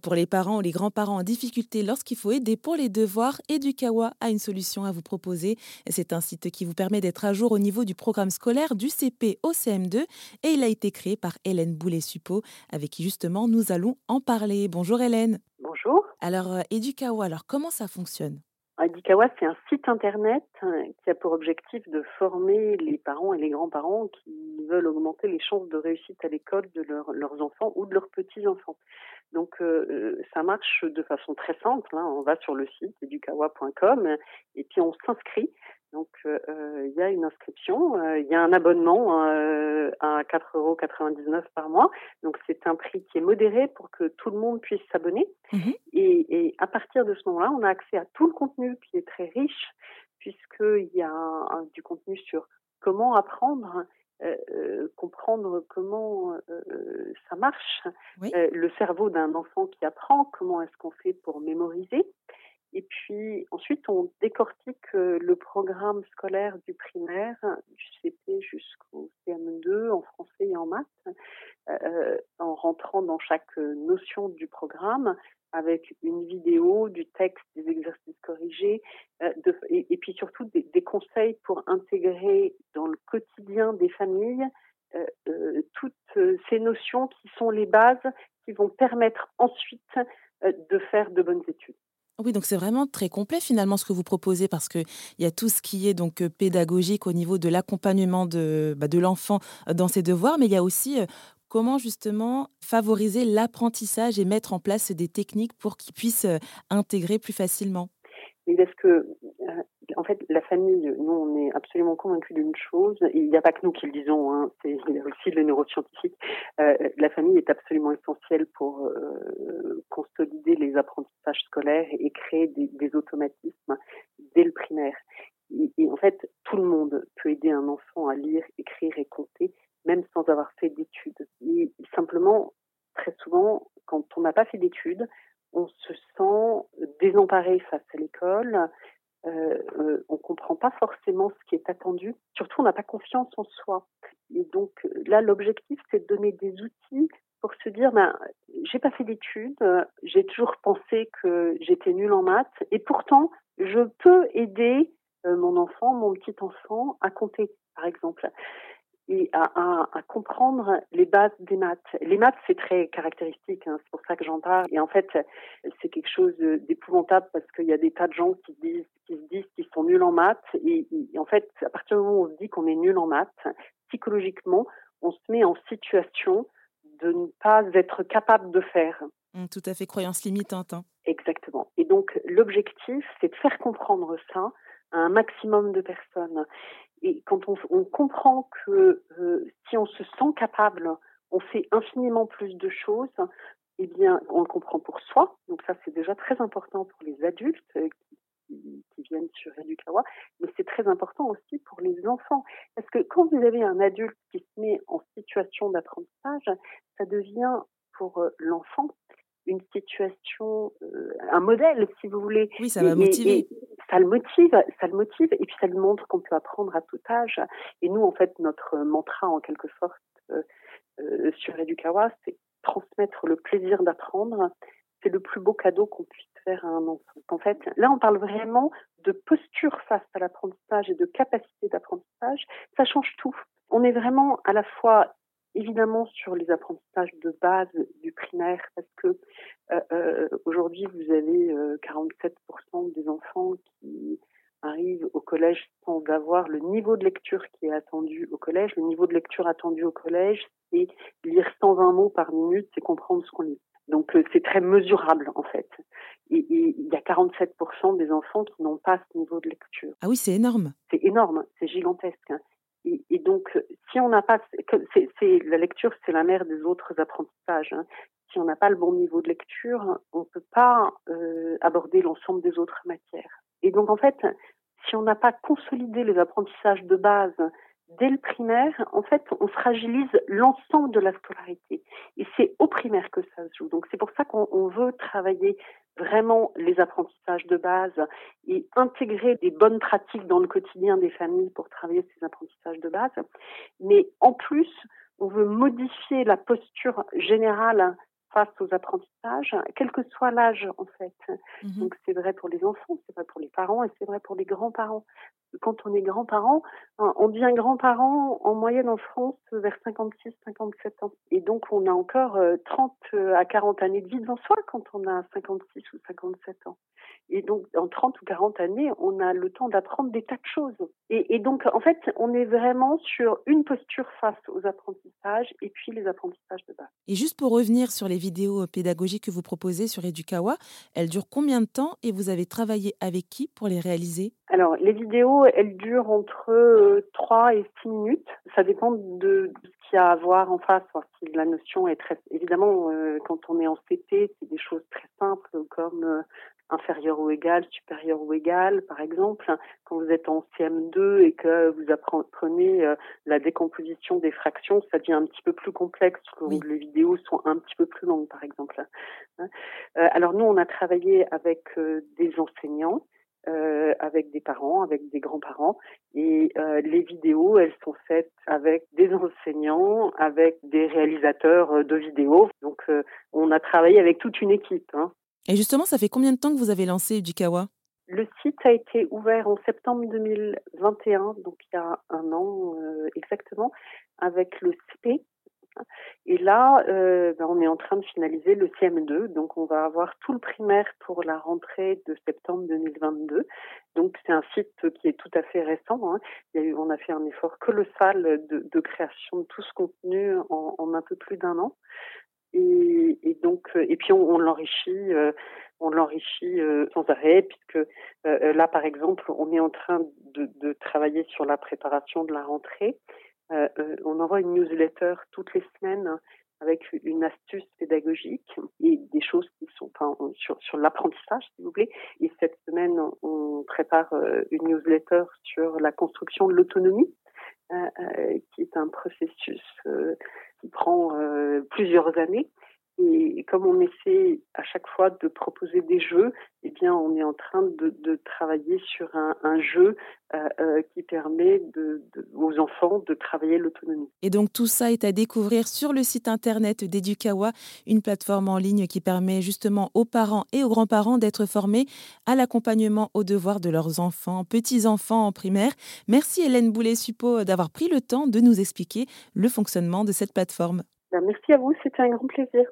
Pour les parents ou les grands-parents en difficulté lorsqu'il faut aider pour les devoirs, Edukawa a une solution à vous proposer. C'est un site qui vous permet d'être à jour au niveau du programme scolaire du CP au CM2 et il a été créé par Hélène Boulet-Suppo avec qui justement nous allons en parler. Bonjour Hélène. Bonjour. Alors euh, Edukawa, alors comment ça fonctionne? Edukawa, c'est un site internet euh, qui a pour objectif de former les parents et les grands-parents qui veulent augmenter les chances de réussite à l'école de leurs enfants ou de leurs petits-enfants. Donc euh, euh, ça marche de façon très simple. Hein. On va sur le site edukawa.com et puis on s'inscrit. Donc euh, il y a une inscription, il y a un abonnement à 4,99 euros par mois. Donc c'est un prix qui est modéré pour que tout le monde puisse s'abonner. Mmh et, et, à partir de ce moment-là, on a accès à tout le contenu qui est très riche puisqu'il y a du contenu sur comment apprendre, euh, euh, comprendre comment euh, ça marche, le cerveau d'un enfant qui apprend, comment est-ce qu'on fait pour mémoriser. Et puis ensuite, on décortique le programme scolaire du primaire, du CP jusqu'au CM2 en français et en maths, en rentrant dans chaque notion du programme avec une vidéo, du texte, des exercices corrigés, euh, et, puis surtout des, des, conseils pour intégrer dans le quotidien des familles euh, euh, toutes ces notions qui sont les bases qui vont permettre ensuite de faire de bonnes études. Oui, donc c'est vraiment très complet finalement ce que vous proposez parce qu'il y a tout ce qui est donc pédagogique au niveau de l'accompagnement de, bah, l'enfant dans ses devoirs, mais il y a aussi comment justement favoriser l'apprentissage et mettre en place des techniques pour qu'ils puissent euh, intégrer plus facilement. Oui, parce que, euh, en fait, la famille, nous, on est absolument convaincus d'une chose, il n'y a pas que nous qui le disons, hein, c'est, aussi les neuroscientifiques, euh, la famille est absolument essentielle pour consolider les apprentissages scolaires et créer des, automatismes dès le primaire. et, en fait, tout le monde peut aider un enfant à lire, écrire et compter même sans avoir fait d'études. simplement, très souvent, quand on n'a pas fait d'études, on se sent désemparé face à l'école. Euh, euh, on comprend pas forcément ce qui est attendu. Surtout, on n'a pas confiance en soi. Et donc là, l'objectif, c'est de donner des outils pour se dire, ben, j'ai pas fait d'études, j'ai toujours pensé que j'étais nulle en maths, et pourtant, je peux aider euh, mon enfant, mon petit enfant, à compter, par exemple et à, comprendre les bases des maths. Les maths, c'est très caractéristique, hein, c'est pour ça que j'en parle. Et en fait, c'est quelque chose d'épouvantable parce qu'il y a des tas de gens qui, disent, qui se disent qu'ils sont nuls en maths. Et, en fait, à partir du moment où on se dit qu'on est nul en maths, psychologiquement, on se met en situation de ne pas être capable de faire. Mmh, tout à fait, croyance limitante. Hein. Exactement. Et donc, l'objectif, c'est de faire comprendre ça à un maximum de personnes. Et quand on, on comprend que euh, si on se sent capable, on fait infiniment plus de choses, eh bien, on le comprend pour soi. Donc ça, c'est déjà très important pour les adultes euh, qui, qui, viennent sur Educawa, mais c'est très important aussi pour les enfants. Parce que quand vous avez un adulte qui se met en situation d'apprentissage, ça devient pour euh, l'enfant une situation, euh, un modèle, si vous voulez. Oui, ça va motiver. ça le motive, ça le motive, et puis ça lui montre qu'on peut apprendre à tout âge. Et nous, en fait, notre mantra, en quelque sorte, euh, euh, sur Educawa, c'est transmettre le plaisir d'apprendre. C'est le plus beau cadeau qu'on puisse un. En fait, là, on parle vraiment de posture face à l'apprentissage et de capacité d'apprentissage. Ça change tout. On est vraiment à la fois évidemment sur les apprentissages de base du primaire parce que euh, euh aujourd'hui vous avez 47% euh, des enfants qui arrivent au collège sans avoir le niveau de lecture qui est attendu au collège. Le niveau de lecture attendu au collège, c'est lire 120 mots par minute, c'est comprendre ce qu'on lit. Donc euh, c'est très mesurable en fait. Et il y a 47% des enfants qui n'ont pas ce niveau de lecture. Ah oui, c'est énorme. C'est énorme, c'est gigantesque. Hein. Et, et, donc, si on n'a pas, c'est la lecture, c'est la mère des autres apprentissages. Hein. Si on n'a pas le bon niveau de lecture, on ne peut pas euh, aborder l'ensemble des autres matières. Et donc, en fait, si on n'a pas consolidé les apprentissages de base dès le primaire, en fait, on fragilise l'ensemble de la scolarité. Et c'est au primaire que ça se joue. Donc, c'est pour ça qu'on veut travailler vraiment les apprentissages de base et intégrer des bonnes pratiques dans le quotidien des familles pour travailler ces apprentissages de base. Mais en plus, on veut modifier la posture générale face aux apprentissages, quel que soit l'âge en fait. Mmh Donc c'est vrai pour les enfants, c'est vrai pour les parents et c'est vrai pour les grands-parents quand on est grand-parent, hein, on devient grand-parent en moyenne en France vers 56, 57 ans. Et donc, on a encore 30 euh, euh, à 40 années de vie devant soi quand on a 56 ou 57 ans. Et donc, en 30 ou 40 années, on a le temps d'apprendre des tas de choses. Et, donc, en fait, on est vraiment sur une posture face aux apprentissages et puis les apprentissages de base. Et juste pour revenir sur les vidéos pédagogiques que vous proposez sur Edukawa, elles durent combien de temps et vous avez travaillé avec qui pour les réaliser? Alors, les vidéos, elles durent entre 3 euh, et 6 minutes. Ça dépend de ce qu'il y a à voir en face. Si la notion est très... Évidemment, euh, quand on est en CP, c'est des choses très simples comme euh, inférieur ou égal, supérieur ou égal, par exemple. Quand vous êtes en CM2 et que vous apprenez euh, la décomposition des fractions, ça devient un petit peu plus complexe, que les vidéos sont un petit peu plus longues, par exemple. Hein. Euh, alors nous, on a travaillé avec euh, des enseignants. avec des parents, avec des grands-parents. Et les vidéos, elles sont faites avec des enseignants, avec des réalisateurs de vidéos. Donc, on a travaillé avec toute une équipe. Hein. Et justement, ça fait combien de temps que vous avez lancé Edukawa? Le site a été ouvert en septembre 2021, donc il y a un an euh, exactement, avec le CP. Et là, euh, ben, on est en train de finaliser le CM2, donc on va avoir tout le primaire pour la rentrée de septembre 2022. Donc c'est un site qui est tout à fait récent. Hein. On a fait un effort colossal de, de création de tout ce contenu en, en un peu plus d'un an. Et, et, donc, euh, et puis on, l'enrichit, euh, on l'enrichit euh, sans arrêt, puisque là, par exemple, on est en train de, de, travailler sur la préparation de la rentrée. on envoie une newsletter toutes les semaines avec une astuce pédagogique et des choses qui sont enfin, sur, sur l'apprentissage, s'il vous plaît. Et cette semaine, on prépare une newsletter sur la construction de l'autonomie, qui est un processus qui prend euh, plusieurs années. Et comme on essaie à chaque fois de proposer des jeux, bien, on est en train de, de travailler sur un, un jeu euh, euh, qui permet de, de, aux enfants de travailler l'autonomie. Et donc tout ça est à découvrir sur le site internet d'Edukawa, une plateforme en ligne qui permet justement aux parents et aux grands-parents d'être formés à l'accompagnement aux devoirs de leurs enfants, petits-enfants en primaire. Merci Hélène Boulet-Suppo d'avoir pris le temps de nous expliquer le fonctionnement de cette plateforme. Ben, merci à vous, c'était un grand plaisir.